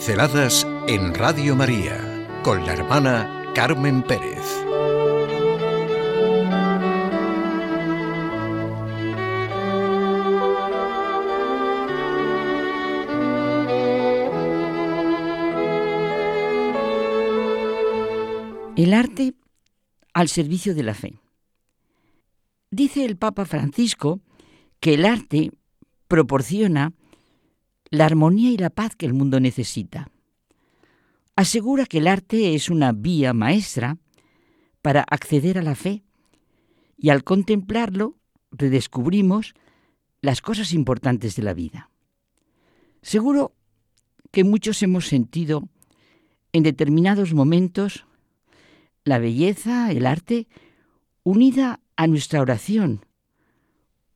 Pinceladas en Radio María con la hermana Carmen Pérez. El arte al servicio de la fe. Dice el Papa Francisco que el arte proporciona la armonía y la paz que el mundo necesita. Asegura que el arte es una vía maestra para acceder a la fe y al contemplarlo redescubrimos las cosas importantes de la vida. Seguro que muchos hemos sentido en determinados momentos la belleza, el arte, unida a nuestra oración.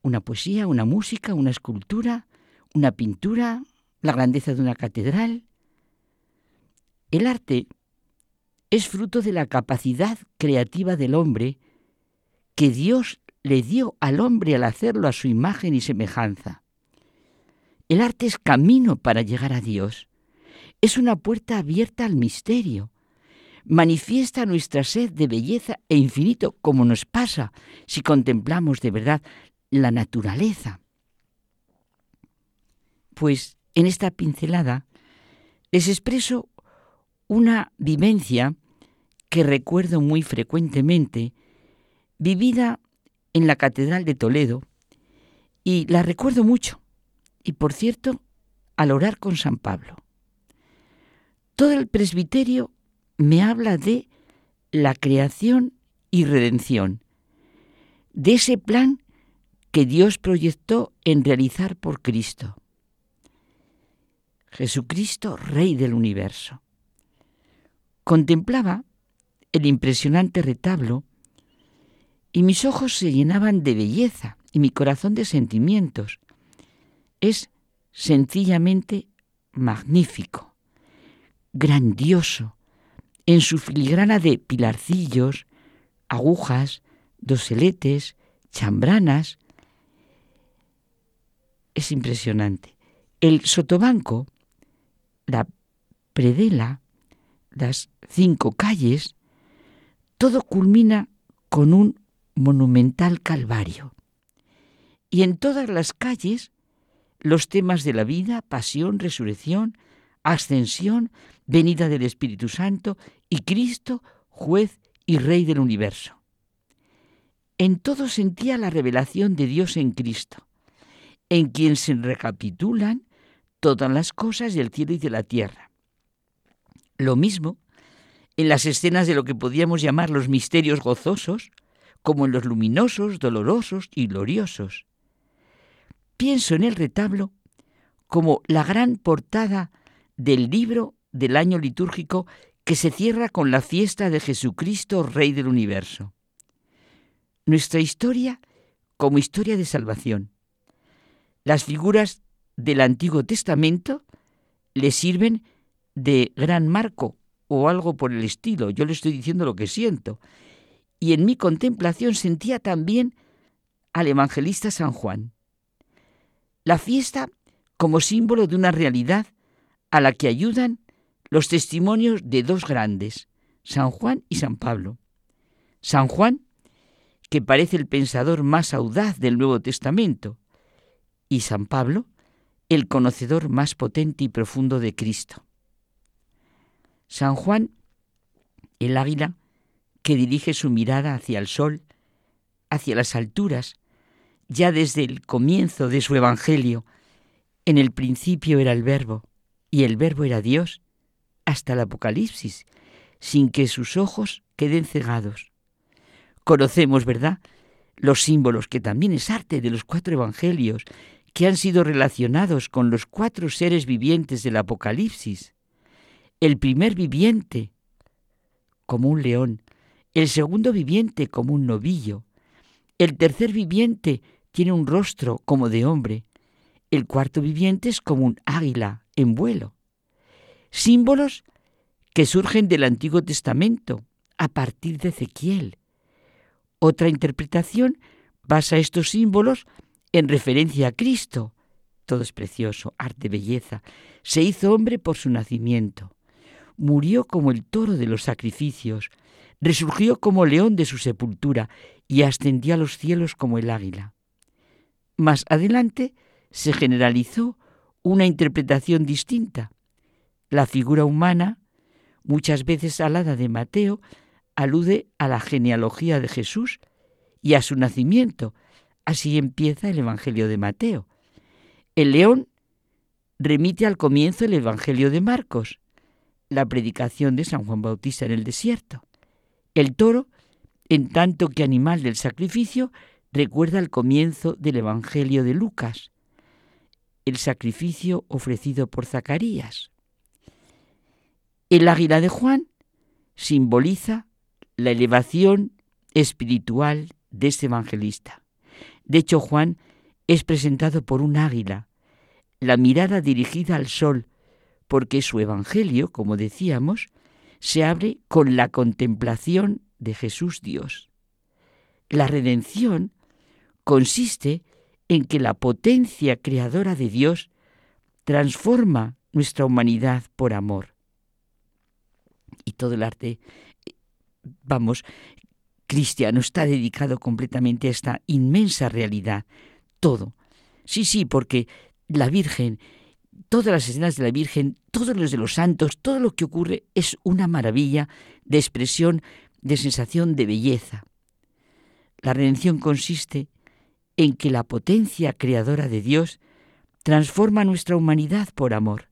Una poesía, una música, una escultura, una pintura, la grandeza de una catedral. El arte es fruto de la capacidad creativa del hombre que Dios le dio al hombre al hacerlo a su imagen y semejanza. El arte es camino para llegar a Dios. Es una puerta abierta al misterio. Manifiesta nuestra sed de belleza e infinito, como nos pasa si contemplamos de verdad la naturaleza. Pues en esta pincelada les expreso una vivencia que recuerdo muy frecuentemente, vivida en la Catedral de Toledo, y la recuerdo mucho, y por cierto, al orar con San Pablo. Todo el presbiterio me habla de la creación y redención, de ese plan que Dios proyectó en realizar por Cristo. Jesucristo, Rey del universo. Contemplaba el impresionante retablo y mis ojos se llenaban de belleza y mi corazón de sentimientos. Es sencillamente magnífico, grandioso, en su filigrana de pilarcillos, agujas, doseletes, chambranas. Es impresionante. El sotobanco la predela, las cinco calles, todo culmina con un monumental calvario. Y en todas las calles los temas de la vida, pasión, resurrección, ascensión, venida del Espíritu Santo y Cristo, juez y rey del universo. En todo sentía la revelación de Dios en Cristo, en quien se recapitulan todas las cosas del cielo y de la tierra. Lo mismo en las escenas de lo que podíamos llamar los misterios gozosos, como en los luminosos, dolorosos y gloriosos. Pienso en el retablo como la gran portada del libro del año litúrgico que se cierra con la fiesta de Jesucristo, Rey del universo. Nuestra historia como historia de salvación. Las figuras del Antiguo Testamento le sirven de gran marco o algo por el estilo. Yo le estoy diciendo lo que siento. Y en mi contemplación sentía también al evangelista San Juan. La fiesta como símbolo de una realidad a la que ayudan los testimonios de dos grandes, San Juan y San Pablo. San Juan, que parece el pensador más audaz del Nuevo Testamento, y San Pablo, el conocedor más potente y profundo de Cristo. San Juan, el águila que dirige su mirada hacia el sol, hacia las alturas, ya desde el comienzo de su Evangelio, en el principio era el verbo, y el verbo era Dios, hasta el Apocalipsis, sin que sus ojos queden cegados. Conocemos, ¿verdad?, los símbolos, que también es arte de los cuatro Evangelios, que han sido relacionados con los cuatro seres vivientes del Apocalipsis. El primer viviente como un león, el segundo viviente como un novillo, el tercer viviente tiene un rostro como de hombre, el cuarto viviente es como un águila en vuelo. Símbolos que surgen del Antiguo Testamento a partir de Ezequiel. Otra interpretación basa estos símbolos en referencia a Cristo, todo es precioso, arte, belleza. Se hizo hombre por su nacimiento. Murió como el toro de los sacrificios, resurgió como león de su sepultura y ascendió a los cielos como el águila. Más adelante se generalizó una interpretación distinta. La figura humana, muchas veces alada de Mateo, alude a la genealogía de Jesús y a su nacimiento. Así empieza el Evangelio de Mateo. El león remite al comienzo el Evangelio de Marcos, la predicación de San Juan Bautista en el desierto. El toro, en tanto que animal del sacrificio, recuerda el comienzo del Evangelio de Lucas, el sacrificio ofrecido por Zacarías. El águila de Juan simboliza la elevación espiritual de este evangelista. De hecho, Juan es presentado por un águila, la mirada dirigida al sol, porque su evangelio, como decíamos, se abre con la contemplación de Jesús Dios. La redención consiste en que la potencia creadora de Dios transforma nuestra humanidad por amor. Y todo el arte, vamos, cristiano está dedicado completamente a esta inmensa realidad. Todo. Sí, sí, porque la Virgen, todas las escenas de la Virgen, todos los de los santos, todo lo que ocurre es una maravilla de expresión, de sensación de belleza. La redención consiste en que la potencia creadora de Dios transforma nuestra humanidad por amor.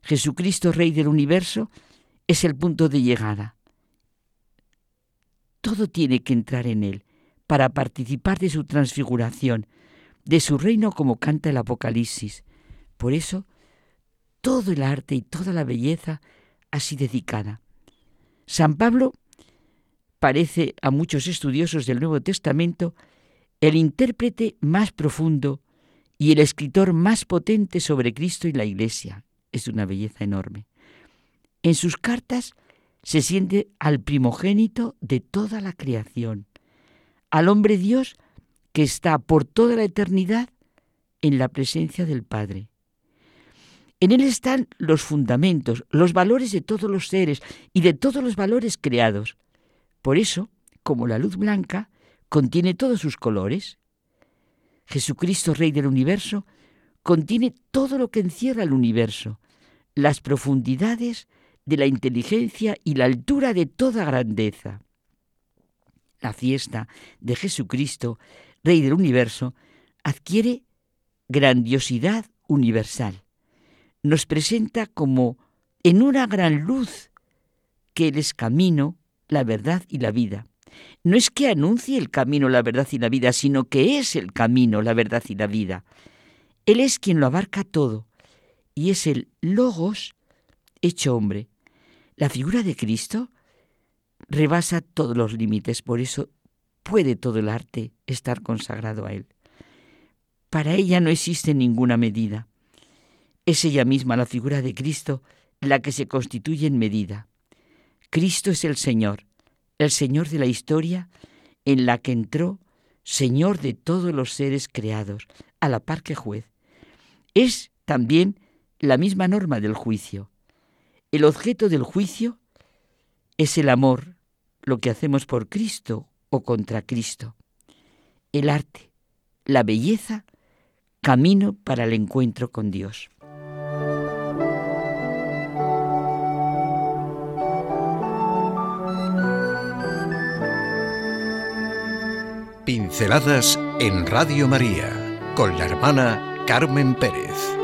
Jesucristo, Rey del universo, es el punto de llegada. Todo tiene que entrar en Él para participar de su transfiguración, de su reino como canta el Apocalipsis. Por eso, todo el arte y toda la belleza así dedicada. San Pablo parece a muchos estudiosos del Nuevo Testamento el intérprete más profundo y el escritor más potente sobre Cristo y la Iglesia. Es una belleza enorme. En sus cartas se siente al primogénito de toda la creación, al hombre Dios que está por toda la eternidad en la presencia del Padre. En él están los fundamentos, los valores de todos los seres y de todos los valores creados. Por eso, como la luz blanca, contiene todos sus colores. Jesucristo, Rey del universo, contiene todo lo que encierra el universo, las profundidades de la inteligencia y la altura de toda grandeza. La fiesta de Jesucristo, Rey del universo, adquiere grandiosidad universal. Nos presenta como en una gran luz que Él es camino, la verdad y la vida no es que anuncie el camino, la verdad y la vida, sino que es el camino, la verdad y la vida. Él es quien lo abarca todo y es el logos hecho hombre. La figura de Cristo rebasa todos los límites, por eso puede todo el arte estar consagrado a Él. Para ella no existe ninguna medida. Es ella misma, la figura de Cristo, la que se constituye en medida. Cristo es el Señor, el Señor de la historia en la que entró Señor de todos los seres creados, a la par que juez. Es también la misma norma del juicio. El objeto del juicio es el amor, lo que hacemos por Cristo o contra Cristo. El arte, la belleza, camino para el encuentro con Dios. Pinceladas en Radio María con la hermana Carmen Pérez.